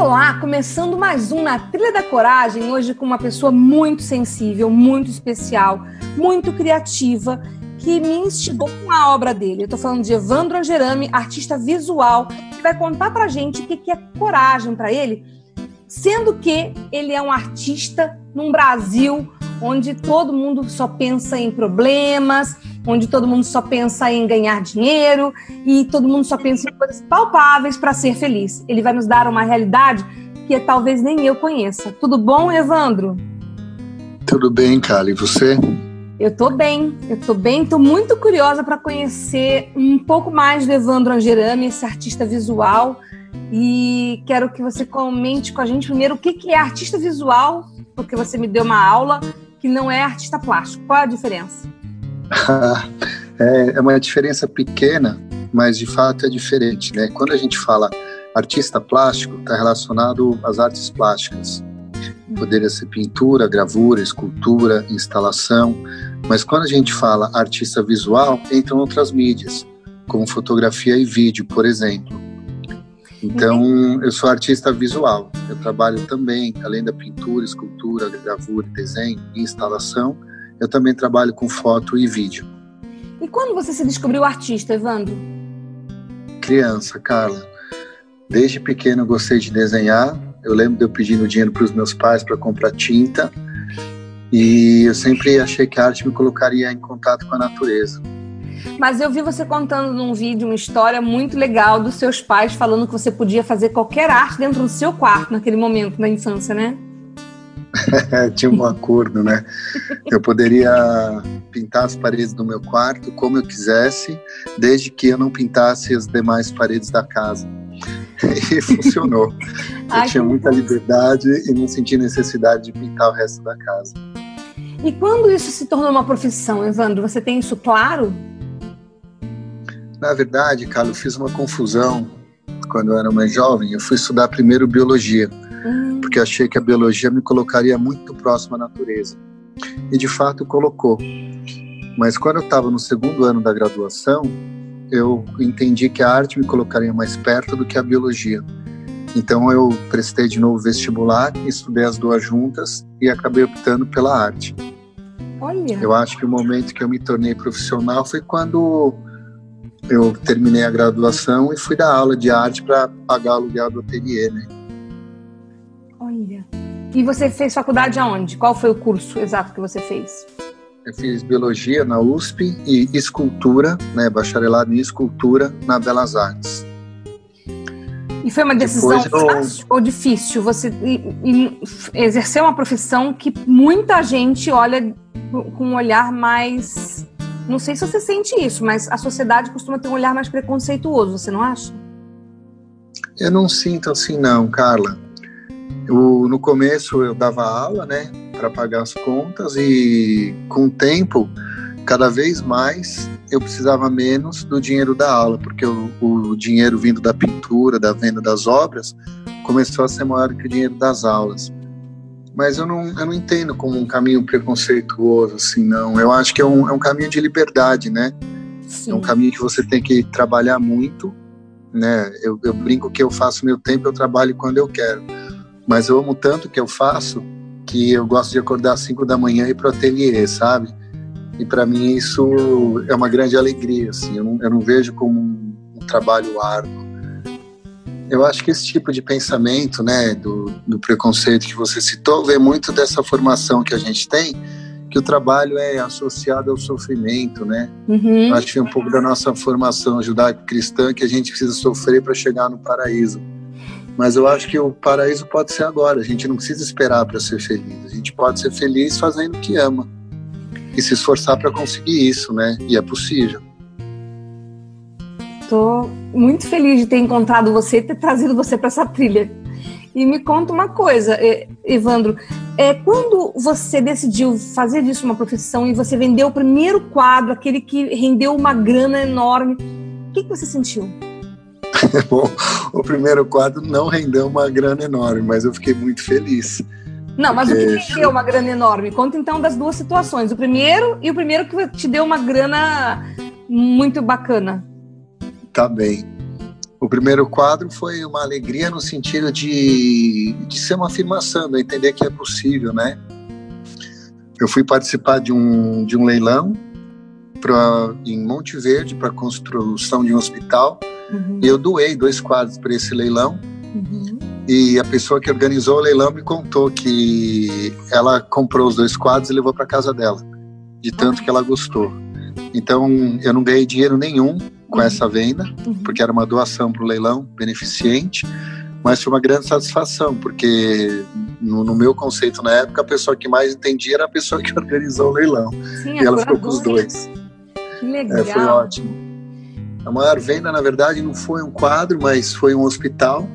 Olá, começando mais um na Trilha da Coragem, hoje com uma pessoa muito sensível, muito especial, muito criativa, que me instigou com a obra dele. Eu estou falando de Evandro Angerami, artista visual, que vai contar pra gente o que é coragem para ele, sendo que ele é um artista num Brasil onde todo mundo só pensa em problemas, onde todo mundo só pensa em ganhar dinheiro e todo mundo só pensa em coisas palpáveis para ser feliz. Ele vai nos dar uma realidade que talvez nem eu conheça. Tudo bom, Evandro? Tudo bem, Carla. E você? Eu tô bem, eu tô bem, tô muito curiosa para conhecer um pouco mais do Evandro Angerami, esse artista visual, e quero que você comente com a gente primeiro o que é artista visual, porque você me deu uma aula que não é artista plástico. Qual é a diferença? É, é uma diferença pequena, mas de fato é diferente, né? Quando a gente fala artista plástico, está relacionado às artes plásticas. Poderia ser pintura, gravura, escultura, instalação, mas quando a gente fala artista visual, entram outras mídias, como fotografia e vídeo, por exemplo. Então, eu sou artista visual. Eu trabalho também, além da pintura, escultura, gravura, desenho e instalação, eu também trabalho com foto e vídeo. E quando você se descobriu artista, Evandro? Criança, Carla. Desde pequeno eu gostei de desenhar. Eu lembro de eu pedindo dinheiro para os meus pais para comprar tinta. E eu sempre achei que a arte me colocaria em contato com a natureza. Mas eu vi você contando num vídeo uma história muito legal dos seus pais falando que você podia fazer qualquer arte dentro do seu quarto naquele momento da infância, né? Tinha um acordo, né? Eu poderia pintar as paredes do meu quarto como eu quisesse, desde que eu não pintasse as demais paredes da casa. E funcionou. Eu tinha muita liberdade e não senti necessidade de pintar o resto da casa. E quando isso se tornou uma profissão, Evandro, você tem isso claro? Na verdade, Carlos, eu fiz uma confusão quando eu era mais jovem. Eu fui estudar primeiro biologia, hum. porque achei que a biologia me colocaria muito próximo à natureza. E de fato colocou. Mas quando eu estava no segundo ano da graduação, eu entendi que a arte me colocaria mais perto do que a biologia. Então eu prestei de novo vestibular, estudei as duas juntas e acabei optando pela arte. Olha. Eu acho que o momento que eu me tornei profissional foi quando eu terminei a graduação e fui dar aula de arte para pagar o aluguel do ateliê, né? Olha. E você fez faculdade aonde? Qual foi o curso exato que você fez? Eu fiz biologia na USP e escultura, né, bacharelado em escultura na Belas Artes. E foi uma decisão fácil ou difícil? Você exerceu uma profissão que muita gente olha com um olhar mais não sei se você sente isso, mas a sociedade costuma ter um olhar mais preconceituoso, você não acha? Eu não sinto assim, não, Carla. Eu, no começo eu dava aula, né, para pagar as contas e com o tempo, cada vez mais eu precisava menos do dinheiro da aula, porque o, o dinheiro vindo da pintura, da venda das obras, começou a ser maior que o dinheiro das aulas mas eu não, eu não entendo como um caminho preconceituoso, assim, não. Eu acho que é um, é um caminho de liberdade, né? Sim. É um caminho que você tem que trabalhar muito, né? Eu, eu brinco que eu faço meu tempo, eu trabalho quando eu quero. Mas eu amo tanto o que eu faço que eu gosto de acordar às 5 da manhã e ir pro ateliê, sabe? E para mim isso é uma grande alegria, assim. Eu não, eu não vejo como um, um trabalho árduo eu acho que esse tipo de pensamento, né, do, do preconceito que você citou, vem muito dessa formação que a gente tem, que o trabalho é associado ao sofrimento, né? Uhum. Acho que é um pouco da nossa formação judaico-cristã que a gente precisa sofrer para chegar no paraíso. Mas eu acho que o paraíso pode ser agora. A gente não precisa esperar para ser feliz. A gente pode ser feliz fazendo o que ama e se esforçar para conseguir isso, né? E é possível. Tô muito feliz de ter encontrado você e ter trazido você para essa trilha. E me conta uma coisa, Evandro, é, quando você decidiu fazer disso uma profissão e você vendeu o primeiro quadro, aquele que rendeu uma grana enorme, o que, que você sentiu? Bom, o primeiro quadro não rendeu uma grana enorme, mas eu fiquei muito feliz. Não, mas porque... o que rendeu uma grana enorme? Conta então das duas situações. O primeiro e o primeiro que te deu uma grana muito bacana. Tá bem. O primeiro quadro foi uma alegria no sentido de, de ser uma afirmação, de entender que é possível, né? Eu fui participar de um, de um leilão pra, em Monte Verde para construção de um hospital uhum. eu doei dois quadros para esse leilão. Uhum. E a pessoa que organizou o leilão me contou que ela comprou os dois quadros e levou para casa dela, de tanto que ela gostou. Então eu não ganhei dinheiro nenhum, com essa venda, uhum. porque era uma doação para o leilão beneficente, mas foi uma grande satisfação, porque no, no, meu conceito na época, a pessoa que mais entendia era a pessoa que organizou o leilão. Sim, e ela ficou com os dois. Que legal. É, foi ótimo. A maior venda, na verdade, não foi um quadro, mas foi um hospital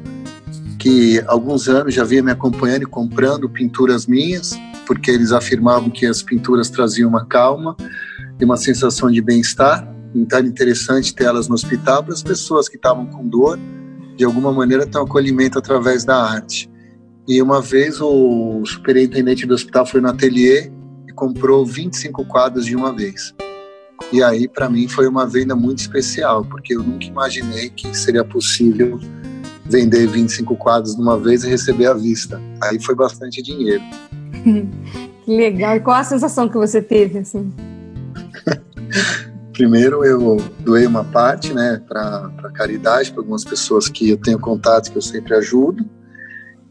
que alguns anos já vinha me acompanhando e comprando pinturas minhas, porque eles afirmavam que as pinturas traziam uma calma e uma sensação de bem-estar. Então era interessante ter elas no hospital para as pessoas que estavam com dor, de alguma maneira, ter um acolhimento através da arte. E uma vez o superintendente do hospital foi no ateliê e comprou 25 quadros de uma vez. E aí, para mim, foi uma venda muito especial, porque eu nunca imaginei que seria possível vender 25 quadros de uma vez e receber à vista. Aí foi bastante dinheiro. que legal. E qual a sensação que você teve, assim? Primeiro eu doei uma parte, né, para caridade, para algumas pessoas que eu tenho contato, que eu sempre ajudo.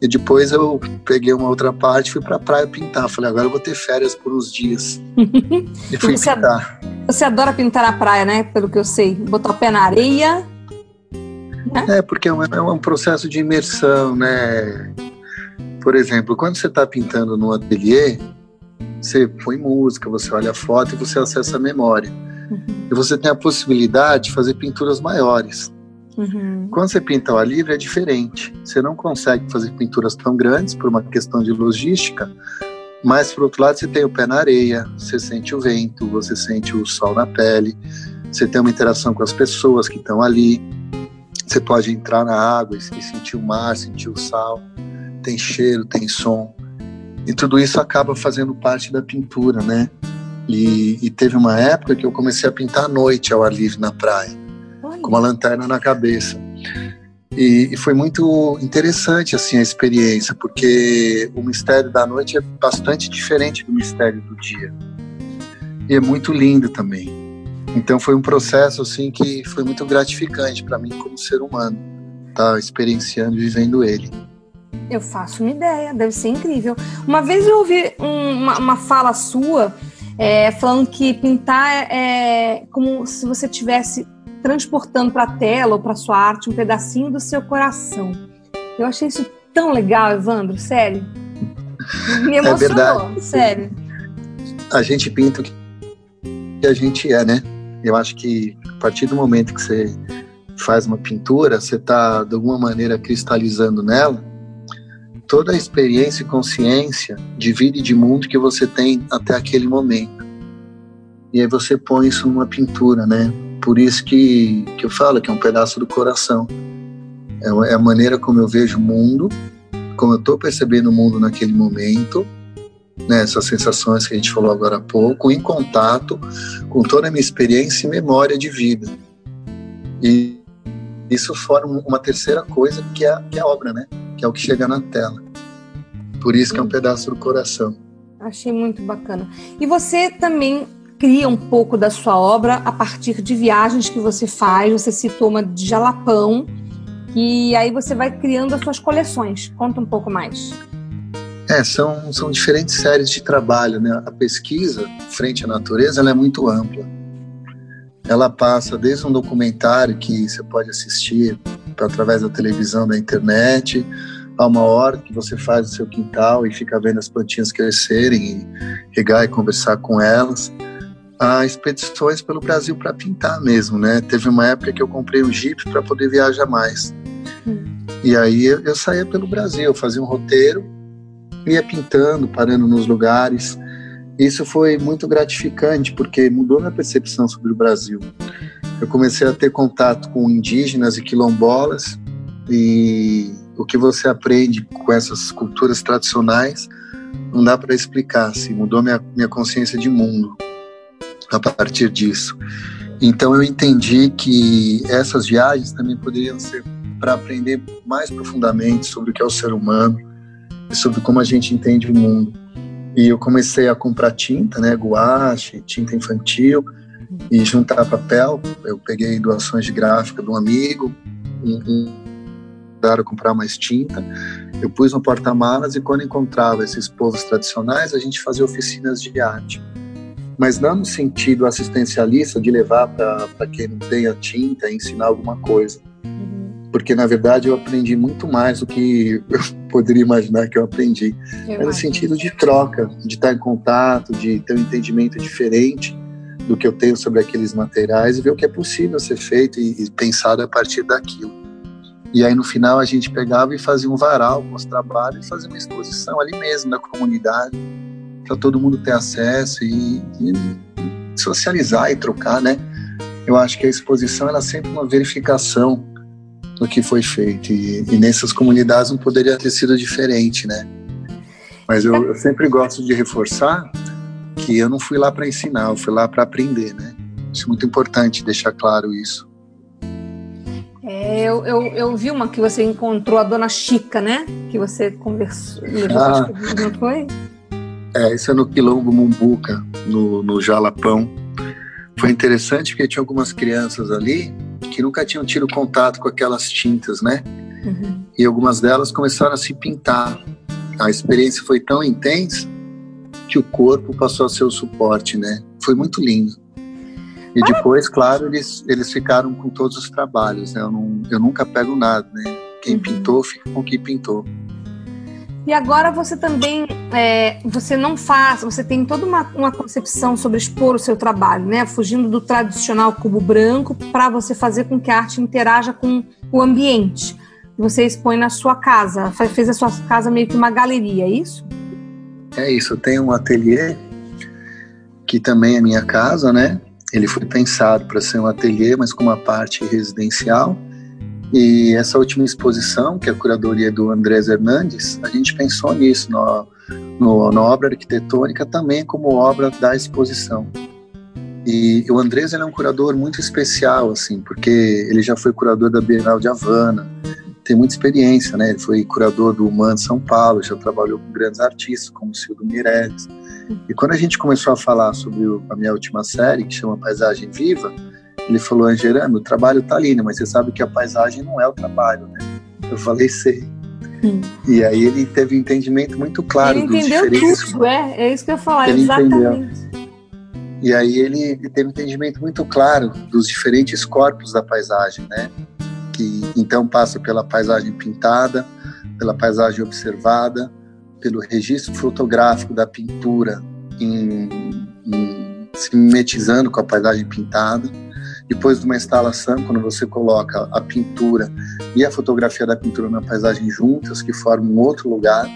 E depois eu peguei uma outra parte e fui para a praia pintar. Falei, agora eu vou ter férias por uns dias. e fui você pintar. Você adora pintar na praia, né? Pelo que eu sei. Botar o pé na areia. Né? É, porque é um, é um processo de imersão, né? Por exemplo, quando você está pintando no ateliê, você põe música, você olha a foto e você acessa a memória. Uhum. E você tem a possibilidade de fazer pinturas maiores. Uhum. Quando você pinta ao livre é diferente. Você não consegue fazer pinturas tão grandes por uma questão de logística, mas por outro lado você tem o pé na areia, você sente o vento, você sente o sol na pele, você tem uma interação com as pessoas que estão ali. Você pode entrar na água e sentir o mar, sentir o sal. Tem cheiro, tem som. E tudo isso acaba fazendo parte da pintura, né? E, e, teve uma época que eu comecei a pintar à noite ao ar livre na praia. Com uma lanterna na cabeça. E, e, foi muito interessante assim a experiência, porque o mistério da noite é bastante diferente do mistério do dia. E é muito lindo também. Então foi um processo assim que foi muito gratificante para mim como ser humano, estar tá experienciando e vivendo ele. Eu faço uma ideia, deve ser incrível. Uma vez eu ouvi um, uma, uma fala sua é, falando que pintar é, é como se você estivesse transportando para a tela ou para sua arte um pedacinho do seu coração. Eu achei isso tão legal, Evandro, sério. Me é emocionou, é verdade. sério. A gente pinta o que a gente é, né? Eu acho que a partir do momento que você faz uma pintura, você está de alguma maneira cristalizando nela toda a experiência e consciência de vida e de mundo que você tem até aquele momento. E aí você põe isso numa pintura, né? Por isso que, que eu falo que é um pedaço do coração. É, é a maneira como eu vejo o mundo, como eu estou percebendo o mundo naquele momento, né, essas sensações que a gente falou agora há pouco, em contato com toda a minha experiência e memória de vida. E isso forma uma terceira coisa que é, que é a obra, né? que é o que chega na tela. Por isso que é um pedaço do coração. Achei muito bacana. E você também cria um pouco da sua obra a partir de viagens que você faz. Você citou uma de Jalapão, e aí você vai criando as suas coleções. Conta um pouco mais. É, são, são diferentes séries de trabalho, né? A pesquisa frente à natureza ela é muito ampla. Ela passa desde um documentário que você pode assistir através da televisão, da internet, a uma hora que você faz o seu quintal e fica vendo as plantinhas crescerem, e regar e conversar com elas, a expedições pelo Brasil para pintar mesmo, né? Teve uma época que eu comprei um Jeep para poder viajar mais. Hum. E aí eu, eu saía pelo Brasil, fazia um roteiro, ia pintando, parando nos lugares. Isso foi muito gratificante porque mudou minha percepção sobre o Brasil. Eu comecei a ter contato com indígenas e quilombolas e o que você aprende com essas culturas tradicionais não dá para explicar, assim, mudou minha, minha consciência de mundo a partir disso. Então eu entendi que essas viagens também poderiam ser para aprender mais profundamente sobre o que é o ser humano e sobre como a gente entende o mundo. E eu comecei a comprar tinta, né, guache, tinta infantil e juntar papel. Eu peguei doações de gráfica de um amigo, um, a comprar mais tinta. Eu pus no porta-malas e quando encontrava esses povos tradicionais, a gente fazia oficinas de arte mas não no sentido assistencialista de levar para quem não tem a tinta e ensinar alguma coisa. Uhum. Porque, na verdade, eu aprendi muito mais do que eu poderia imaginar que eu aprendi. Eu é no sentido de troca, de estar em contato, de ter um entendimento diferente do que eu tenho sobre aqueles materiais e ver o que é possível ser feito e, e pensado a partir daquilo. E aí, no final, a gente pegava e fazia um varal com os trabalhos e fazia uma exposição ali mesmo, na comunidade para todo mundo ter acesso e, e, socializar e trocar, né? Eu acho que a exposição ela é sempre uma verificação do que foi feito e, e nessas comunidades não poderia ter sido diferente, né? Mas eu, eu sempre gosto de reforçar que eu não fui lá para ensinar, eu fui lá para aprender, né? Isso é muito importante deixar claro isso. É, eu, eu, eu, vi uma que você encontrou a dona Chica, né? Que você conversou. Ah, não foi? É, isso é no Quilombo Mumbuca, no, no Jalapão. Foi interessante porque tinha algumas crianças ali que nunca tinham tido contato com aquelas tintas, né? Uhum. E algumas delas começaram a se pintar. A experiência foi tão intensa que o corpo passou a ser o suporte, né? Foi muito lindo. E depois, claro, eles, eles ficaram com todos os trabalhos, né? Eu, não, eu nunca pego nada, né? Quem uhum. pintou, fica com quem pintou. E agora você também, é, você não faz, você tem toda uma, uma concepção sobre expor o seu trabalho, né? Fugindo do tradicional cubo branco para você fazer com que a arte interaja com o ambiente. Você expõe na sua casa, fez a sua casa meio que uma galeria, é isso? É isso, tenho um ateliê que também é minha casa, né? Ele foi pensado para ser um ateliê, mas com uma parte residencial e essa última exposição, que é a curadoria do Andrés Hernandes, a gente pensou nisso, no, no, na obra arquitetônica também como obra da exposição. E o Andrés ele é um curador muito especial, assim, porque ele já foi curador da Bienal de Havana, tem muita experiência, né? Ele foi curador do Human São Paulo, já trabalhou com grandes artistas como Silvio Meirelles. E quando a gente começou a falar sobre a minha última série, que chama Paisagem Viva, ele falou, Angerano, o trabalho tá lindo, mas você sabe que a paisagem não é o trabalho, né? Eu falei, sei. Hum. E aí ele teve um entendimento muito claro ele dos diferentes... tudo, é, é isso que eu ia falar, ele exatamente. Entendeu. E aí ele, ele teve um entendimento muito claro dos diferentes corpos da paisagem, né? Que então passa pela paisagem pintada, pela paisagem observada, pelo registro fotográfico da pintura em, em, se mimetizando com a paisagem pintada, depois de uma instalação, quando você coloca a pintura e a fotografia da pintura na paisagem juntas, que formam um outro lugar,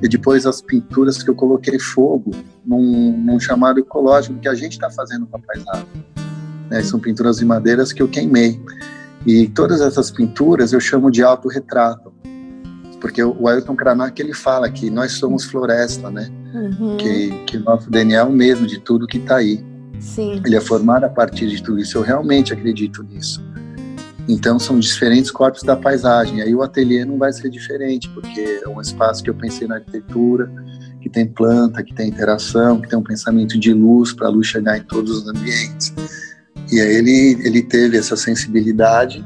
e depois as pinturas que eu coloquei fogo num, num chamado ecológico que a gente está fazendo com a paisagem. Né? São pinturas de madeiras que eu queimei. E todas essas pinturas eu chamo de autorretrato, porque o Ailton Krenak ele fala que nós somos floresta, né? Uhum. Que, que o nosso DNA é o mesmo de tudo que está aí. Sim. Ele é formado a partir de tudo isso. Eu realmente acredito nisso. Então são diferentes corpos da paisagem. Aí o ateliê não vai ser diferente, porque é um espaço que eu pensei na arquitetura, que tem planta, que tem interação, que tem um pensamento de luz para a luz chegar em todos os ambientes. E aí ele ele teve essa sensibilidade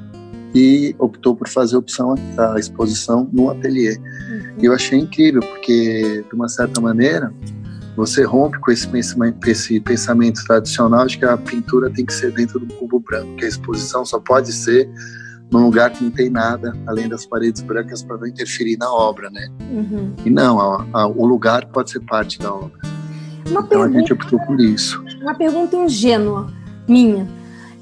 e optou por fazer a opção a exposição no ateliê. Uhum. E eu achei incrível, porque de uma certa maneira você rompe com esse pensamento, esse pensamento tradicional de que a pintura tem que ser dentro do cubo branco, que a exposição só pode ser num lugar que não tem nada além das paredes brancas para não interferir na obra, né? Uhum. E não, a, a, o lugar pode ser parte da obra. Uma então pergunta, a gente optou por isso. Uma pergunta ingênua minha.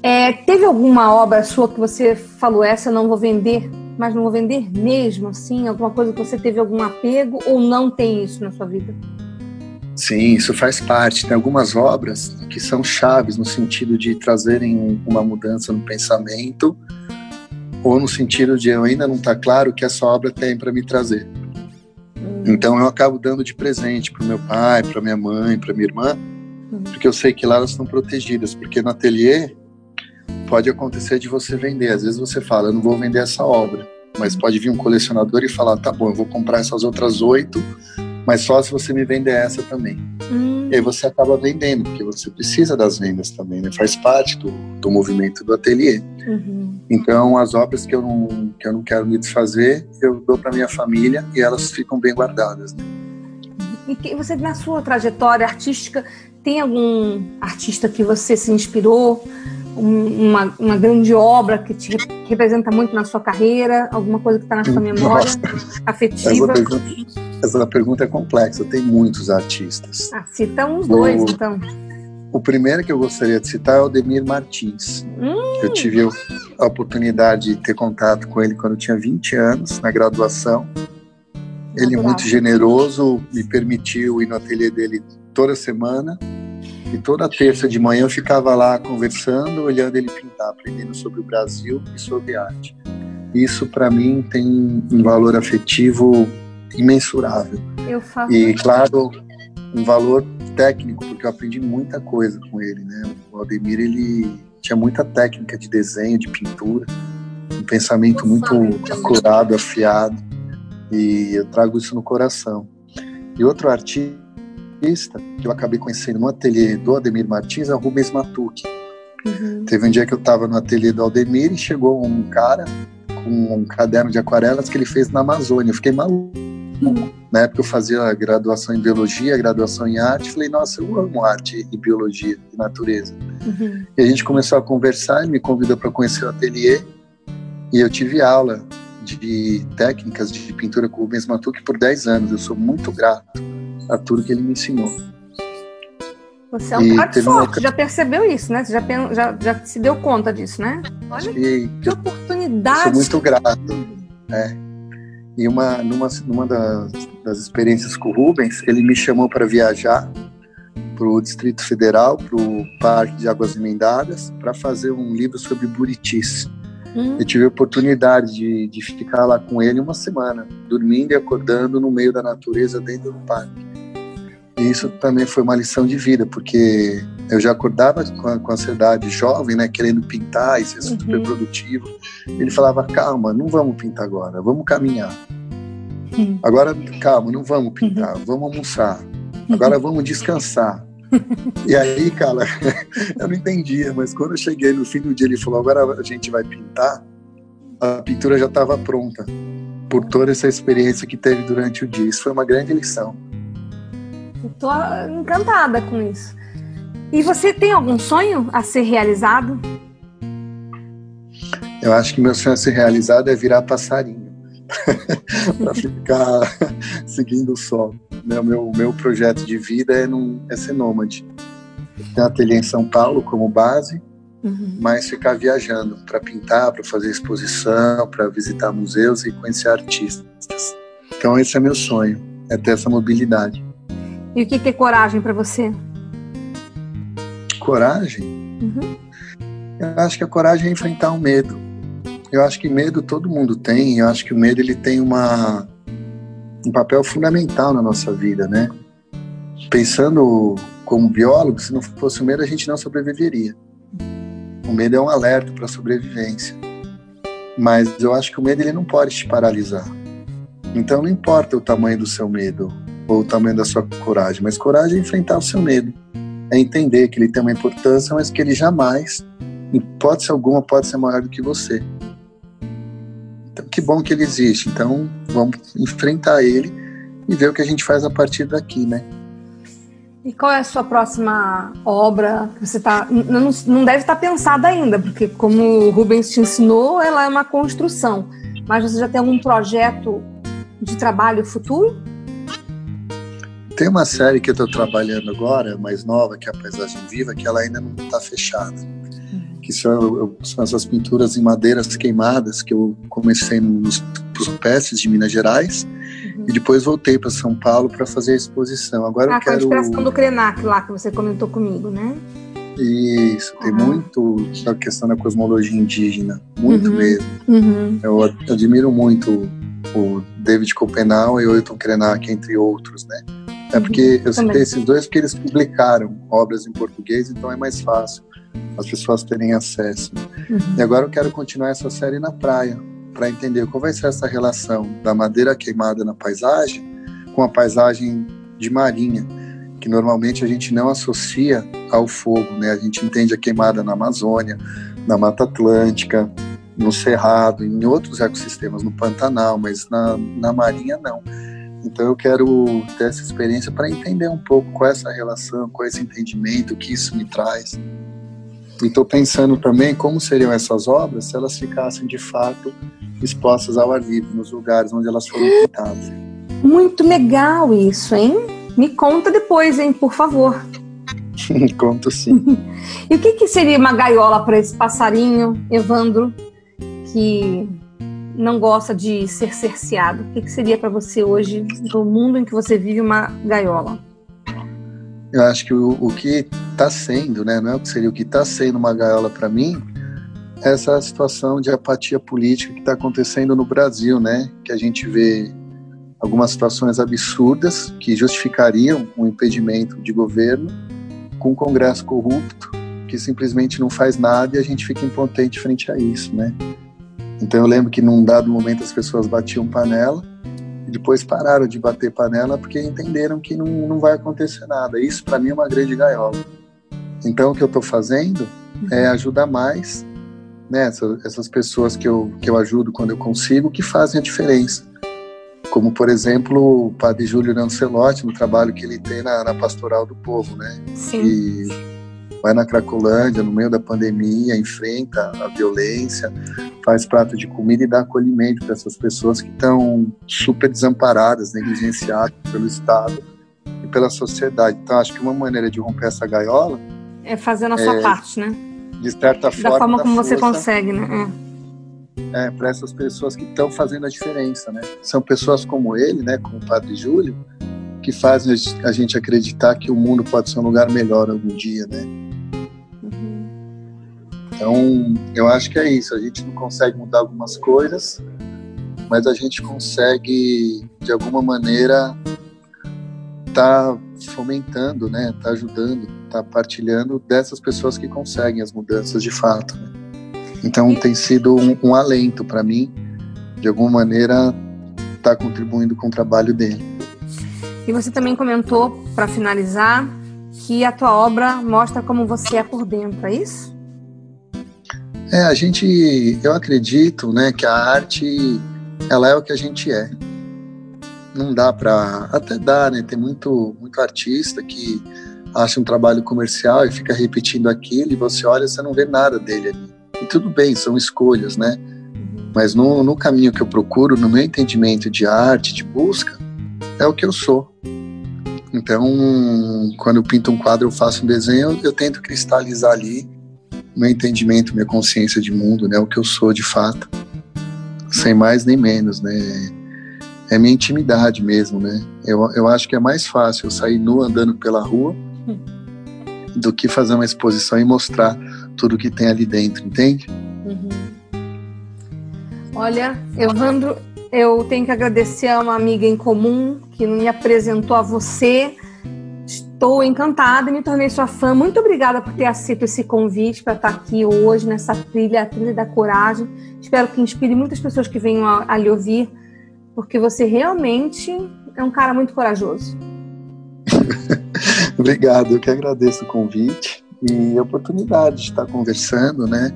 É, teve alguma obra sua que você falou, essa eu não vou vender, mas não vou vender mesmo, assim? Alguma coisa que você teve algum apego ou não tem isso na sua vida? Sim, isso faz parte. Tem algumas obras que são chaves no sentido de trazerem uma mudança no pensamento ou no sentido de eu ainda não está claro o que essa obra tem para me trazer. Hum. Então eu acabo dando de presente para meu pai, para minha mãe, para minha irmã, hum. porque eu sei que lá elas estão protegidas, porque no ateliê pode acontecer de você vender. Às vezes você fala, eu não vou vender essa obra, mas pode vir um colecionador e falar, tá bom, eu vou comprar essas outras oito, mas só se você me vender essa também. Hum. E aí você acaba vendendo, porque você precisa das vendas também, né? Faz parte do, do movimento do ateliê. Uhum. Então, as obras que eu, não, que eu não quero me desfazer, eu dou para minha família e elas ficam bem guardadas. Né? E você, na sua trajetória artística, tem algum artista que você se inspirou? uma, uma grande obra que te representa muito na sua carreira? Alguma coisa que está na sua memória Nossa. afetiva? Essa pergunta, é complexa. Tem muitos artistas. Ah, cita uns dois, o, então. O primeiro que eu gostaria de citar é o Demir Martins. Hum. Eu tive a oportunidade de ter contato com ele quando eu tinha 20 anos, na graduação. Ele, é muito generoso, me permitiu ir no ateliê dele toda semana e toda terça de manhã eu ficava lá conversando, olhando ele pintar, aprendendo sobre o Brasil e sobre arte. Isso para mim tem um valor afetivo imensurável. Eu. E claro, um valor técnico, porque eu aprendi muita coisa com ele, né? O Aldemir ele tinha muita técnica de desenho, de pintura, um pensamento muito acurado, afiado, e eu trago isso no coração. E outro artista que eu acabei conhecendo no ateliê do Ademir Martins é o Rubens Matucci. Uhum. Teve um dia que eu estava no ateliê do Aldemir e chegou um cara com um caderno de aquarelas que ele fez na Amazônia. Eu fiquei maluco. Na época eu fazia graduação em biologia, graduação em arte. Falei, nossa, eu amo arte e biologia e natureza. Uhum. E a gente começou a conversar, ele me convidou para conhecer o ateliê e eu tive aula de técnicas de pintura com o Rubens Matucci por 10 anos. Eu sou muito grato a tudo que ele me ensinou. Você é um cara de sorte, outra... já percebeu isso, né? Você já, já, já se deu conta disso, né? Olha que, que oportunidade. Sou muito grato. Né? E uma, numa, numa das, das experiências com o Rubens, ele me chamou para viajar para o Distrito Federal, para o Parque de Águas Emendadas, para fazer um livro sobre buritis. Hum. Eu tive a oportunidade de, de ficar lá com ele uma semana, dormindo e acordando no meio da natureza dentro do parque. E isso também foi uma lição de vida, porque eu já acordava com, a, com ansiedade jovem, né, querendo pintar e ser uhum. super produtivo. Ele falava: calma, não vamos pintar agora, vamos caminhar. Uhum. Agora, calma, não vamos pintar, uhum. vamos almoçar. Agora vamos descansar. e aí, cara, eu não entendia, mas quando eu cheguei no fim do dia, ele falou: agora a gente vai pintar. A pintura já estava pronta, por toda essa experiência que teve durante o dia. Isso foi uma grande lição. Estou encantada com isso. E você tem algum sonho a ser realizado? Eu acho que meu sonho a ser realizado é virar passarinho para ficar seguindo o sol. Meu, meu, meu projeto de vida é, num, é ser nômade. Tem ateliê em São Paulo como base, uhum. mas ficar viajando para pintar, para fazer exposição, para visitar museus e conhecer artistas. Então esse é meu sonho, é ter essa mobilidade. E o que é coragem para você? Coragem? Uhum. Eu acho que a coragem é enfrentar o medo. Eu acho que medo todo mundo tem. Eu acho que o medo ele tem uma um papel fundamental na nossa vida, né? Pensando como biólogo, se não fosse o medo a gente não sobreviveria. O medo é um alerta para a sobrevivência. Mas eu acho que o medo ele não pode te paralisar. Então não importa o tamanho do seu medo, ou o tamanho da sua coragem, mas coragem é enfrentar o seu medo, é entender que ele tem uma importância, mas que ele jamais, em hipótese alguma, pode ser maior do que você. Então, que bom que ele existe. Então, vamos enfrentar ele e ver o que a gente faz a partir daqui, né? E qual é a sua próxima obra? Você tá, não, não deve estar pensada ainda, porque como o Rubens te ensinou, ela é uma construção. Mas você já tem algum projeto de trabalho futuro? Tem uma série que eu estou trabalhando agora, mais nova, que é a Paisagem Viva, que ela ainda não está fechada. Uhum. Que são, são, essas pinturas em madeiras queimadas que eu comecei nos Supestes de Minas Gerais uhum. e depois voltei para São Paulo para fazer a exposição. Agora ah, eu quero... a inspiração do Krenak lá que você comentou comigo, né? Isso, tem uhum. muito a questão da cosmologia indígena, muito uhum. mesmo. Uhum. Eu admiro muito o David Copenau e o Ailton Krenak, entre outros, né? É porque eu citei esses dois porque eles publicaram obras em português, então é mais fácil as pessoas terem acesso. Uhum. E agora eu quero continuar essa série na praia, para entender qual vai ser essa relação da madeira queimada na paisagem com a paisagem de marinha, que normalmente a gente não associa ao fogo, né? A gente entende a queimada na Amazônia, na Mata Atlântica, no Cerrado, em outros ecossistemas, no Pantanal, mas na, na Marinha não. Então eu quero ter essa experiência para entender um pouco qual é essa relação, qual é esse entendimento, o que isso me traz. E estou pensando também como seriam essas obras se elas ficassem de fato expostas ao ar livre, nos lugares onde elas foram pintadas. Muito legal isso, hein? Me conta depois, hein, por favor. Conto sim. e o que, que seria uma gaiola para esse passarinho, Evandro, que não gosta de ser cerceado? O que, que seria para você hoje, no mundo em que você vive, uma gaiola? Eu acho que o, o que está sendo, né, não é o que seria, o que está sendo uma gaiola para mim, é essa situação de apatia política que está acontecendo no Brasil, né, que a gente vê algumas situações absurdas que justificariam um impedimento de governo com um Congresso corrupto que simplesmente não faz nada e a gente fica impotente frente a isso, né? Então eu lembro que num dado momento as pessoas batiam panela e depois pararam de bater panela porque entenderam que não, não vai acontecer nada. Isso para mim é uma grande gaiola. Então o que eu estou fazendo é ajudar mais né, essas, essas pessoas que eu, que eu ajudo quando eu consigo que fazem a diferença. Como, por exemplo, o padre Júlio Lancelotti, no trabalho que ele tem na, na Pastoral do Povo, né? Sim. E vai na Cracolândia, no meio da pandemia, enfrenta a violência, faz prato de comida e dá acolhimento para essas pessoas que estão super desamparadas, negligenciadas pelo Estado e pela sociedade. Então, acho que uma maneira de romper essa gaiola é fazendo a sua é, parte, né? De certa forma. Da forma como força, você consegue, né? É. é para essas pessoas que estão fazendo a diferença, né? São pessoas como ele, né? Como o Padre Júlio, que fazem a gente acreditar que o mundo pode ser um lugar melhor algum dia, né? Então, eu acho que é isso. A gente não consegue mudar algumas coisas, mas a gente consegue, de alguma maneira, tá fomentando, né? Tá ajudando, tá partilhando dessas pessoas que conseguem as mudanças de fato. Né? Então, tem sido um, um alento para mim, de alguma maneira, tá contribuindo com o trabalho dele. E você também comentou, para finalizar, que a tua obra mostra como você é por dentro, é isso? É, a gente, eu acredito, né, que a arte, ela é o que a gente é. Não dá para, até dá, né? Tem muito, muito artista que acha um trabalho comercial e fica repetindo aquilo e você olha, você não vê nada dele ali. E tudo bem, são escolhas, né? Mas no, no caminho que eu procuro, no meu entendimento de arte, de busca, é o que eu sou. Então, quando eu pinto um quadro, eu faço um desenho, eu, eu tento cristalizar ali meu entendimento, minha consciência de mundo, né, o que eu sou de fato, sem mais nem menos, né, é minha intimidade mesmo, né, eu, eu acho que é mais fácil eu sair nu andando pela rua do que fazer uma exposição e mostrar tudo que tem ali dentro, entende? Uhum. Olha, Evandro, eu tenho que agradecer a uma amiga em comum que me apresentou a você, Estou encantada e me tornei sua fã. Muito obrigada por ter aceito esse convite para estar aqui hoje nessa trilha, a trilha da coragem. Espero que inspire muitas pessoas que venham a, a lhe ouvir, porque você realmente é um cara muito corajoso. Obrigado, eu que agradeço o convite e a oportunidade de estar conversando, né?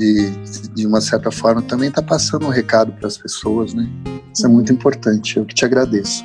E de uma certa forma também estar passando um recado para as pessoas, né? Isso é muito importante. Eu que te agradeço.